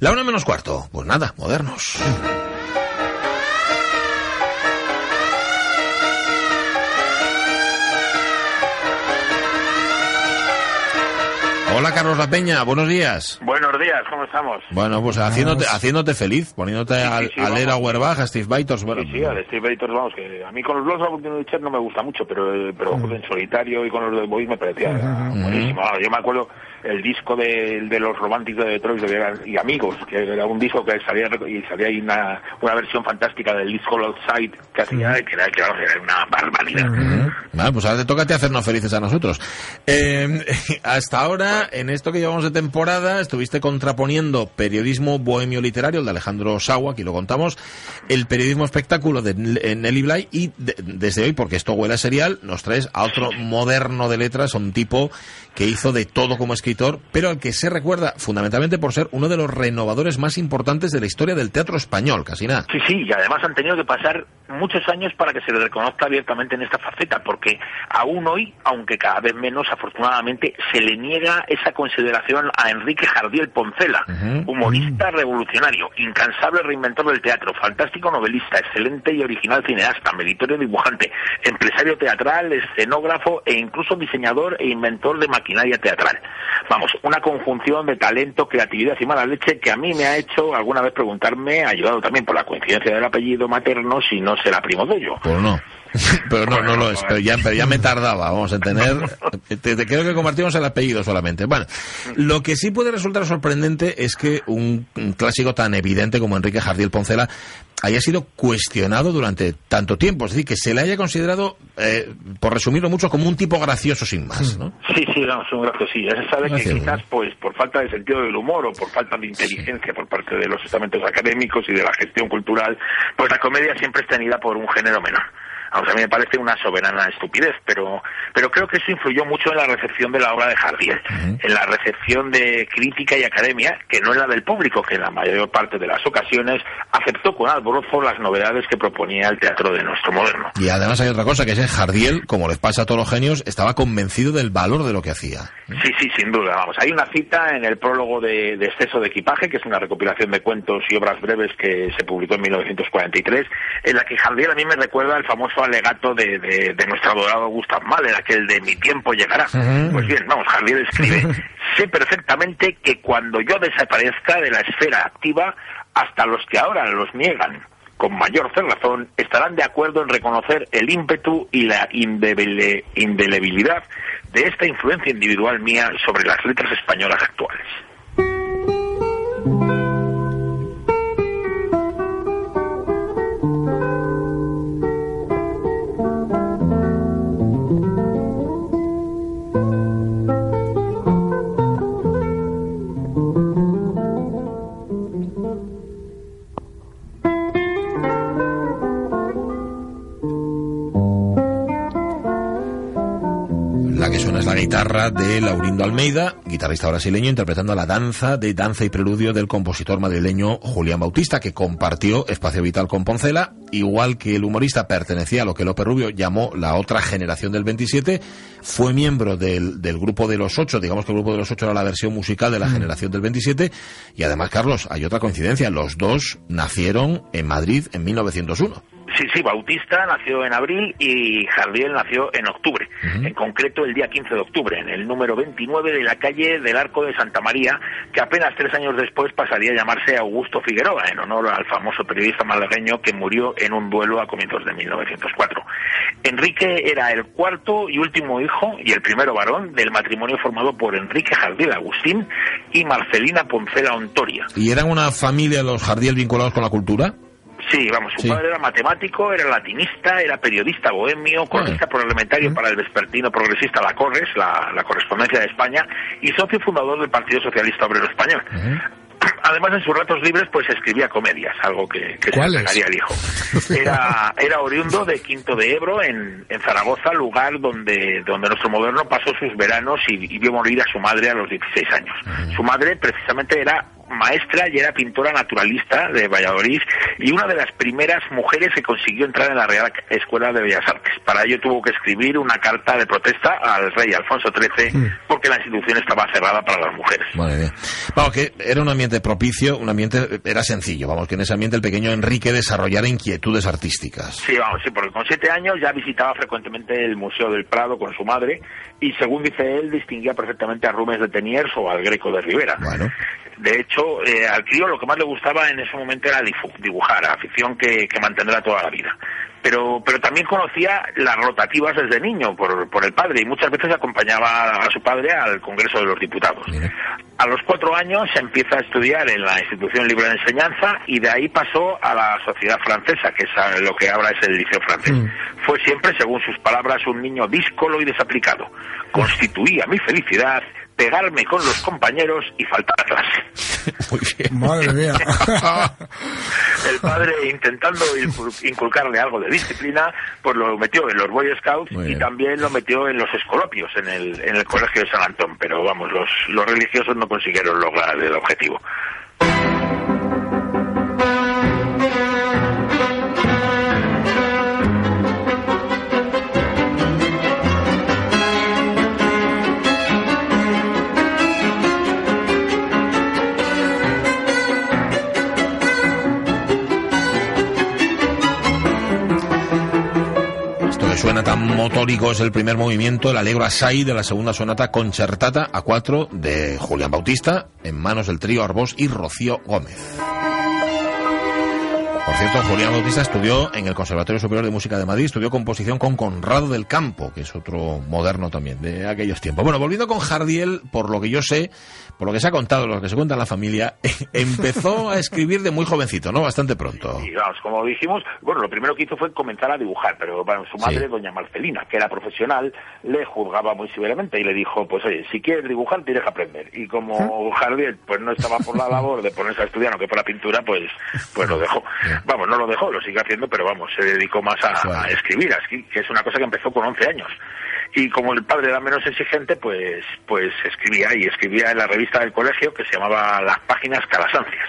La una menos cuarto. Pues nada, modernos. Hola Carlos La Peña, buenos días. Buenos días, ¿cómo estamos? Bueno, pues haciéndote, haciéndote feliz, poniéndote Sí, sí, al, sí, a leer a vamos. Auerbach, a Steve Baiters, bueno. Sí, sí, al Steve Bators, vamos, que a mí con los Blogs de no me gusta mucho, pero, eh, pero en solitario y con los de Boys me parecía buenísimo. Vamos, Yo me acuerdo el disco de, de los románticos de Detroit de- y Amigos, que era un disco que salía y salía ahí una, una versión fantástica del disco Outside que hacía, que era, que era una barbaridad. Vale, pues ahora te toca a ti hacernos felices a nosotros. Eh, hasta ahora, en esto que llevamos de temporada, estuviste contraponiendo periodismo bohemio literario, el de Alejandro Sawa, aquí lo contamos, el periodismo espectáculo de Nelly Bly, y de- desde hoy, porque esto huele a serial, nos traes a otro moderno de letras, un tipo que hizo de todo como escritor, pero al que se recuerda fundamentalmente por ser uno de los renovadores más importantes de la historia del teatro español, casi nada. Sí, sí, y además han tenido que pasar muchos años para que se le reconozca abiertamente en esta faceta, porque aún hoy, aunque cada vez menos, afortunadamente, se le niega esa consideración a Enrique Jardiel Poncela, Ujú. humorista revolucionario, incansable reinventor del teatro, fantástico novelista, excelente y original cineasta, meritorio dibujante, empresario teatral, escenógrafo e incluso diseñador e inventor de maquinaria teatral. Vamos, una conjunción de talento, creatividad y mala leche que a mí me ha hecho alguna vez preguntarme, ayudado también por la coincidencia del apellido materno, si no será primo de ello. Pues no. Pero no, no lo es. Pero ya, pero ya me tardaba, vamos a tener. Te, te creo que compartimos el apellido solamente. Bueno, lo que sí puede resultar sorprendente es que un, un clásico tan evidente como Enrique Jardiel Poncela haya sido cuestionado durante tanto tiempo. Es decir, que se le haya considerado, eh, por resumirlo mucho, como un tipo gracioso sin más, ¿no? Sí, sí, vamos, un gracias, sí. Ya se sabe que quizás pues por falta de sentido del humor o por falta de inteligencia por parte de los estamentos académicos y de la gestión cultural, pues la comedia siempre es tenida por un género menor. Vamos, a mí me parece una soberana estupidez, pero, pero creo que eso influyó mucho en la recepción de la obra de Jardiel, en la recepción de crítica y academia, que no es la del público, que en la mayor parte de las ocasiones aceptó con alborozo las novedades que proponía el teatro de nuestro moderno. Y además hay otra cosa, que es que Jardiel, como les pasa a todos los genios, estaba convencido del valor de lo que hacía. Sí, sí, sin duda. Vamos, hay una cita en el prólogo de, de Exceso de Equipaje, que es una recopilación de cuentos y obras breves que se publicó en 1943, en la que Jardiel a mí me recuerda el famoso alegato de, de, de nuestro adorado Gustav Mahler, aquel de mi tiempo llegará. Pues bien, vamos, Jardiel escribe, sé perfectamente que cuando yo desaparezca de la esfera activa, hasta los que ahora los niegan con mayor cerrazón, estarán de acuerdo en reconocer el ímpetu y la indelebilidad de esta influencia individual mía sobre las letras españolas actuales. Guitarra de Laurindo Almeida, guitarrista brasileño, interpretando la danza de danza y preludio del compositor madrileño Julián Bautista, que compartió espacio vital con Poncela, igual que el humorista pertenecía a lo que López Rubio llamó la otra generación del 27, fue miembro del, del grupo de los ocho, digamos que el grupo de los ocho era la versión musical de la generación del 27, y además, Carlos, hay otra coincidencia, los dos nacieron en Madrid en 1901. Sí, sí, Bautista nació en abril y Jardiel nació en octubre, en concreto el día 15 de octubre, en el número 29 de la calle del Arco de Santa María, que apenas tres años después pasaría a llamarse Augusto Figueroa, en honor al famoso periodista malagueño que murió en un duelo a comienzos de 1904. Enrique era el cuarto y último hijo y el primero varón del matrimonio formado por Enrique Jardiel Agustín y Marcelina Poncela Ontoria. ¿Y eran una familia los Jardiel vinculados con la cultura? Sí, vamos, su Sí. padre era matemático, era latinista, era periodista bohemio, cronista parlamentario para el vespertino progresista La Corres, la, la correspondencia de España, y socio fundador del Partido Socialista Obrero Español. además en sus ratos libres pues escribía comedias, algo que, que se el hijo. Era, era oriundo de Quinto de Ebro, en, en Zaragoza, lugar donde, donde nuestro moderno pasó sus veranos y, y vio morir a su madre a los 16 años. Su madre precisamente era maestra y era pintora naturalista de Valladolid y una de las primeras mujeres que consiguió entrar en la Real Escuela de Bellas Artes. Para ello tuvo que escribir una carta de protesta al rey Alfonso XIII porque la institución estaba cerrada para las mujeres. Vamos, que era un ambiente propicio, un ambiente, era sencillo, vamos, que en ese ambiente el pequeño Enrique desarrollara inquietudes artísticas. Sí, vamos, sí, porque con siete años ya visitaba frecuentemente el Museo del Prado con su madre y según dice él, distinguía perfectamente a Rubens de Teniers o al Greco de Rivera. Bueno. De hecho, eh, al crío lo que más le gustaba en ese momento era dibujar, afición que, que mantendrá toda la vida. Pero, pero también conocía las rotativas desde niño por, por el padre y muchas veces acompañaba a su padre al Congreso de los Diputados. Mira. A los cuatro años empieza a estudiar en la Institución Libre de Enseñanza y de ahí pasó a la Sociedad Francesa, que es lo que ahora es el Liceo Francés. Fue siempre, según sus palabras, un niño díscolo y desaplicado. Constituía mi felicidad pegarme con los compañeros y faltar a clase. Muy bien. Madre mía. El padre, intentando incul- inculcarle algo de disciplina, pues lo metió en los Boy Scouts Muy y bien. también lo metió en los escolopios, en el, en el colegio de San Antón. Pero vamos, los, los religiosos no consiguieron lograr el objetivo. Motórico es el primer movimiento, el Allegro Assai de la segunda sonata concertata a cuatro de Julián Bautista, en manos del trío Arbós y Rocío Gómez. Cierto, Julián Bautista estudió en el Conservatorio Superior de Música de Madrid, estudió composición con Conrado del Campo, que es otro moderno también de aquellos tiempos. Bueno, volviendo con Jardiel, por lo que yo sé, por lo que se ha contado, lo que se cuenta en la familia, empezó a escribir de muy jovencito, ¿no? Bastante pronto. Y vamos, como dijimos, bueno, lo primero que hizo fue comenzar a dibujar, pero bueno, su madre, Sí. doña Marcelina, que era profesional, le juzgaba muy severamente y le dijo, pues oye, si quieres dibujar tienes que aprender. Y como Jardiel pues no estaba por la labor de ponerse a estudiar, aunque por la pintura, pues, pues lo dejó. Vamos, no lo dejó, lo sigue haciendo, pero vamos, se dedicó más a, escribir, a escri- que es una cosa que empezó con 11 años. Y como el padre era menos exigente, pues, pues escribía y escribía en la revista del colegio que se llamaba Las Páginas Calasancias.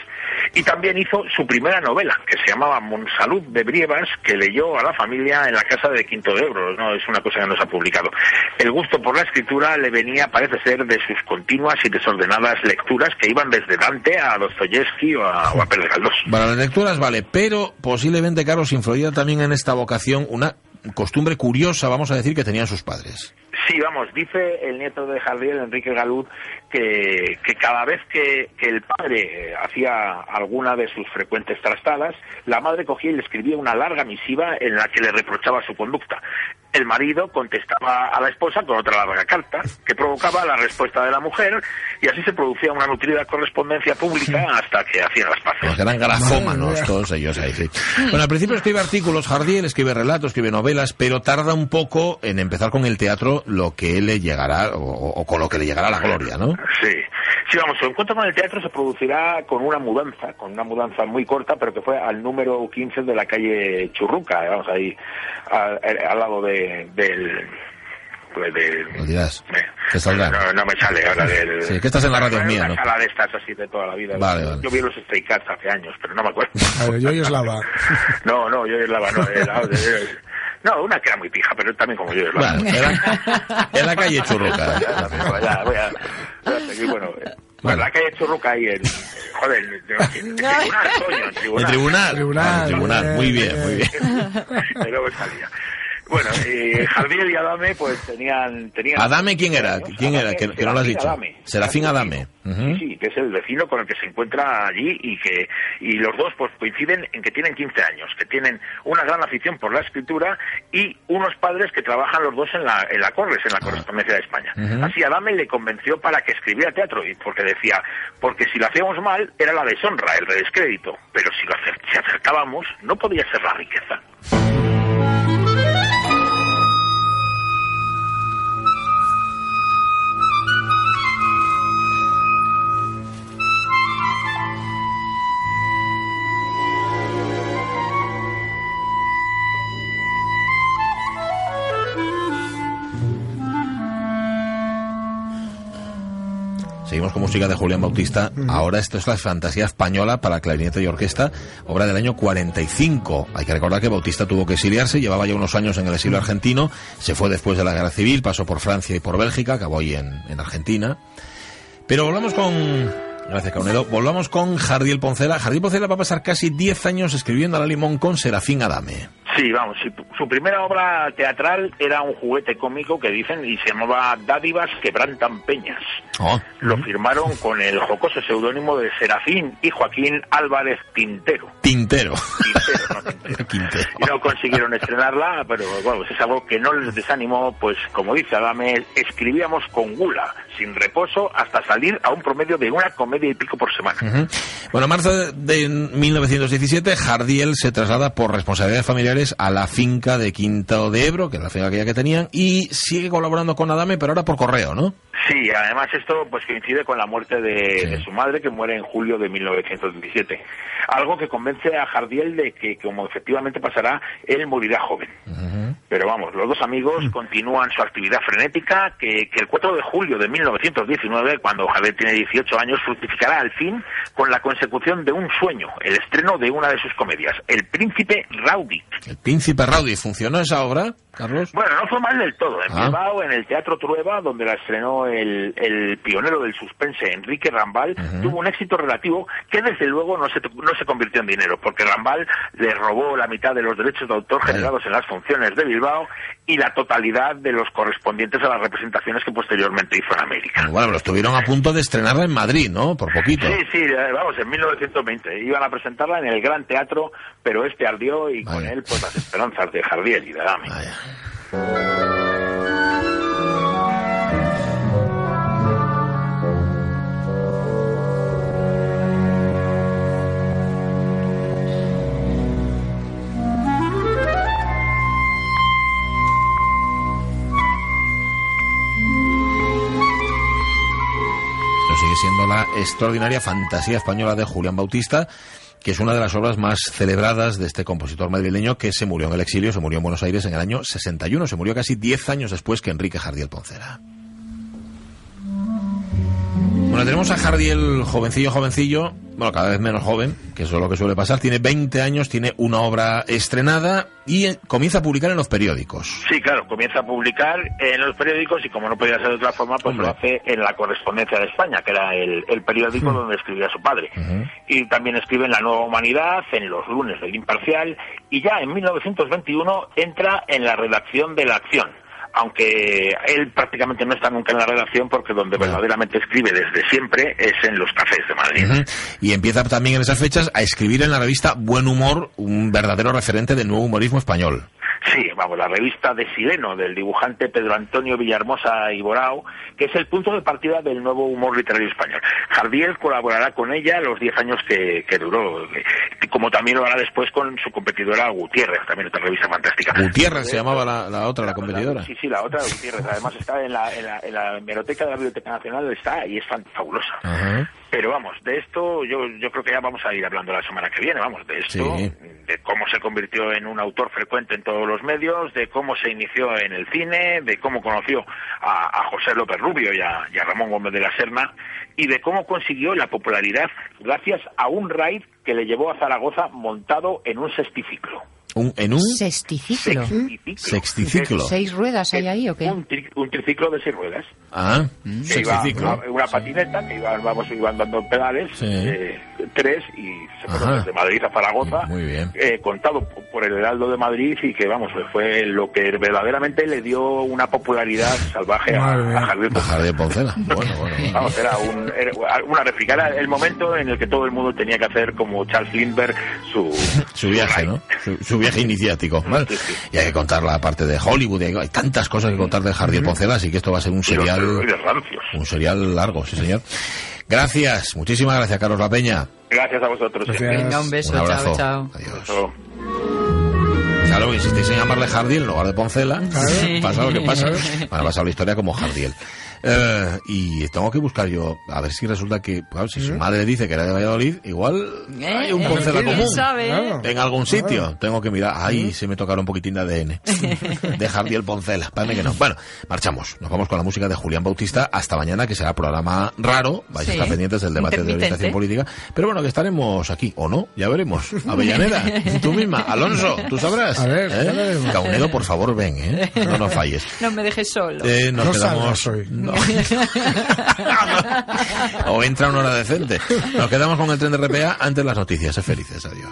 Y también hizo su primera novela, que se llamaba Monsalud de Brievas, que leyó a la familia en la casa de Quinto de Ebro. No es una cosa que no se ha publicado. El gusto por la escritura le venía, parece ser, de sus continuas y desordenadas lecturas que iban desde Dante a Dostoyevsky o a, o a Pérez Galdós. Para las lecturas vale, pero posiblemente, Carlos, influía también en esta vocación una costumbre curiosa, vamos a decir, que tenían sus padres. Sí, vamos, dice el nieto de Jardiel, Enrique Galud, que, que cada vez que, el padre eh, hacía alguna de sus frecuentes trastadas, la madre cogía y le escribía una larga misiva en la que le reprochaba su conducta. El marido contestaba a la esposa con otra larga carta, que provocaba la respuesta de la mujer, y así se producía una nutrida correspondencia pública hasta que hacían las paces. Los eran grafómanos, todos ellos ahí, sí. Bueno, al principio escribe artículos, Jardiel escribe relatos, escribe novelas, pero tarda un poco en empezar con el teatro lo que le llegará, o, o con lo que le llegará a la gloria, ¿no? Sí, sí, vamos, su encuentro con el teatro se producirá con una mudanza, con una mudanza muy corta, pero que fue al número 15 de la calle Churruca, eh, vamos, ahí al, al lado de, del... pues, del- Lo dirás. me- Te saldrá. No, no me sale ahora del... Sí, que estás en la radio mía, una ¿no? sala de estas así de toda la vida. Vale, yo, vale. yo vi los Stray Cats hace años, pero no me acuerdo. A ver, yo y Eslava. No, no, yo y Eslava, no. era- no, una que era muy pija, pero también como yo Eslava. Bueno, era en la calle Churruca. Ya, ya, ya, voy a, voy a seguir, bueno, eh, bueno, la calle Churruca ahí en, joder, en, en- en tribunal, coño, en El tribunal. tribunal. Tribunal, Ah, el tribunal. bien, Muy bien, bien. muy bien. Y luego salía. Bueno, eh, Jardiel y Adame pues tenían... tenían ¿Adame quién era? ¿Quién era? Que, que no lo has dicho. Adame. Serafín Adame. Ujú. Sí, sí, que es el vecino con el que se encuentra allí y que y los dos pues coinciden en que tienen 15 años, que tienen una gran afición por la escritura y unos padres que trabajan los dos en la en la Corres, en la correspondencia de España. Así Adame le convenció para que escribiera teatro y porque decía, porque si lo hacíamos mal era la deshonra, el descrédito, pero si lo acer- si acertábamos no podía ser la riqueza. Seguimos con música de Julián Bautista. Ahora esto es la fantasía española para clarinete y orquesta, obra del año 45. Hay que recordar que Bautista tuvo que exiliarse, llevaba ya unos años en el exilio argentino, se fue después de la guerra civil, pasó por Francia y por Bélgica, acabó ahí en, en Argentina. Pero volvamos con Gracias, Caunedo. Volvamos con Jardiel Poncela. Jardiel Poncela va a pasar casi 10 años escribiendo a la limón con Serafín Adame. Sí, vamos, su primera obra teatral era un juguete cómico que dicen y se llamaba Dádivas quebrantan peñas. Oh. Lo firmaron con el jocoso seudónimo de Serafín y Joaquín Álvarez Tintero. Tintero. Tintero, Y no consiguieron estrenarla, pero bueno, es algo que no les desanimó, pues como dice Adame, escribíamos con gula, sin reposo, hasta salir a un promedio de una comedia y pico por semana. Bueno, en marzo de 1917, Jardiel se traslada por responsabilidades familiares a la finca de Quinto de Ebro, que es la finca aquella que tenían, y sigue colaborando con Adame, pero ahora por correo, ¿no? Sí, además esto pues coincide con la muerte de, su madre, que muere en julio de 1917. Algo que convence a Jardiel de que, como efectivamente pasará, él morirá joven. Pero vamos, los dos amigos mm. continúan su actividad frenética, que, que, el 4 de julio de 1919, cuando Jardiel tiene 18 años, fructificará al fin con la consecución de un sueño, el estreno de una de sus comedias, El Príncipe Rowdy. El Príncipe Rowdy, ¿funcionó esa obra? Bueno, no fue mal del todo. En ah. en el Teatro Trueba, donde la estrenó el, el pionero del suspense, Enrique Rambal, tuvo un éxito relativo que desde luego no se, no se convirtió en dinero, porque Rambal le robó la mitad de los derechos de autor generados en las funciones de Bilbao y la totalidad de los correspondientes a las representaciones que posteriormente hizo en América. Bueno, pero estuvieron a punto de estrenarla en Madrid, ¿no? Por poquito. Sí, sí, eh, vamos, en 1920. Iban a presentarla en el Gran Teatro, pero este ardió y con él pues las esperanzas de Jardiel y de Dami. sigue extraordinaria fantasía española de Julián Bautista, que es una de las obras más celebradas de este compositor madrileño que se murió en el exilio, se murió en Buenos Aires en el año 61, se murió casi 10 años después que Enrique Jardiel Poncera. Bueno, tenemos a Jardiel jovencillo, jovencillo, bueno, cada vez menos joven, que eso es lo que suele pasar. Tiene 20 años, tiene una obra estrenada y eh, comienza a publicar en los periódicos. Sí, claro, comienza a publicar en los periódicos y como no podía ser de otra forma, pues lo hace en la Correspondencia de España, que era el, periódico donde escribía su padre. Y también escribe en La Nueva Humanidad, en Los Lunes del Imparcial y ya en 1921 entra en la redacción de La Acción aunque él prácticamente no está nunca en la redacción porque donde verdaderamente escribe desde siempre es en los cafés de Madrid. Y empieza también en esas fechas a escribir en la revista Buen Humor, un verdadero referente del nuevo humorismo español. Sí, vamos, la revista de Sileno, del dibujante Pedro Antonio Villahermosa Iborao, que es el punto de partida del nuevo humor literario español. Jardiel colaborará con ella los 10 años que, duró, como también lo hará después con su competidora Gutiérrez, también otra revista fantástica. Gutiérrez se llamaba la, otra, la competidora. Sí, sí, la otra Gutiérrez. Además está en la, en la, en la hemeroteca de la Biblioteca Nacional, está y es fabulosa. Pero vamos, de esto yo, yo creo que ya vamos a ir hablando la semana que viene, vamos, de esto, de cómo se convirtió en un autor frecuente en todos los medios, de cómo se inició en el cine, de cómo conoció a, José López Rubio y a, Ramón Gómez de la Serna, y de cómo consiguió la popularidad gracias a un raid que le llevó a Zaragoza montado en un sexticiclo. Un, ¿En un? Sexticiclo. Sexticiclo. ¿Seis ruedas hay ahí o qué? Un, triciclo de seis ruedas. Ah, sexticiclo. una, patineta que iban, vamos, iban dando pedales, eh, tres, y se desde Madrid a Zaragoza. Muy bien. Eh, contado por el Heraldo de Madrid y que, vamos, fue lo que verdaderamente le dio una popularidad salvaje a, a, Javier Poncela. bueno, bueno, Vamos, era, un, una réplica. Era el momento en el que todo el mundo tenía que hacer como Charles Lindbergh su, su viaje, ¿no? Su, viaje iniciático. Y hay que contar la parte de Hollywood, hay, tantas cosas que contar de Jardiel Poncela, así que esto va a ser un serial. Un serial largo, sí, señor. Gracias, muchísimas gracias, Carlos La Peña. Gracias a vosotros. Venga, un beso, chao, chao. Adiós. Claro, en llamarle Jardiel en lugar de Poncela. Pasa lo que pasa. Bueno, ha pasado la historia como Jardiel. Eh, y tengo que buscar yo, a ver si resulta que, claro, si su madre dice que era de Valladolid, igual hay un Eh, Poncela ¿quién común. sabe? Claro. En algún sitio. Tengo que mirar. Ahí se me tocaron un poquitín de ADN. de Javier Poncela. Parece que no. Bueno, marchamos. Nos vamos con la música de Julián Bautista hasta mañana, que será programa raro. Vais a Sí. estar pendientes del debate de orientación política. Pero bueno, que estaremos aquí. O no, ya veremos. Avellaneda, tú misma. Alonso, tú sabrás. A ver, ¿Eh? Caunedo, por favor, ven, ¿eh? No nos falles. No me dejes solo. Eh, nos No quedamos. hoy. No. o entra una hora decente. Nos quedamos con el tren de RPA antes las noticias. Sé felices. Adiós.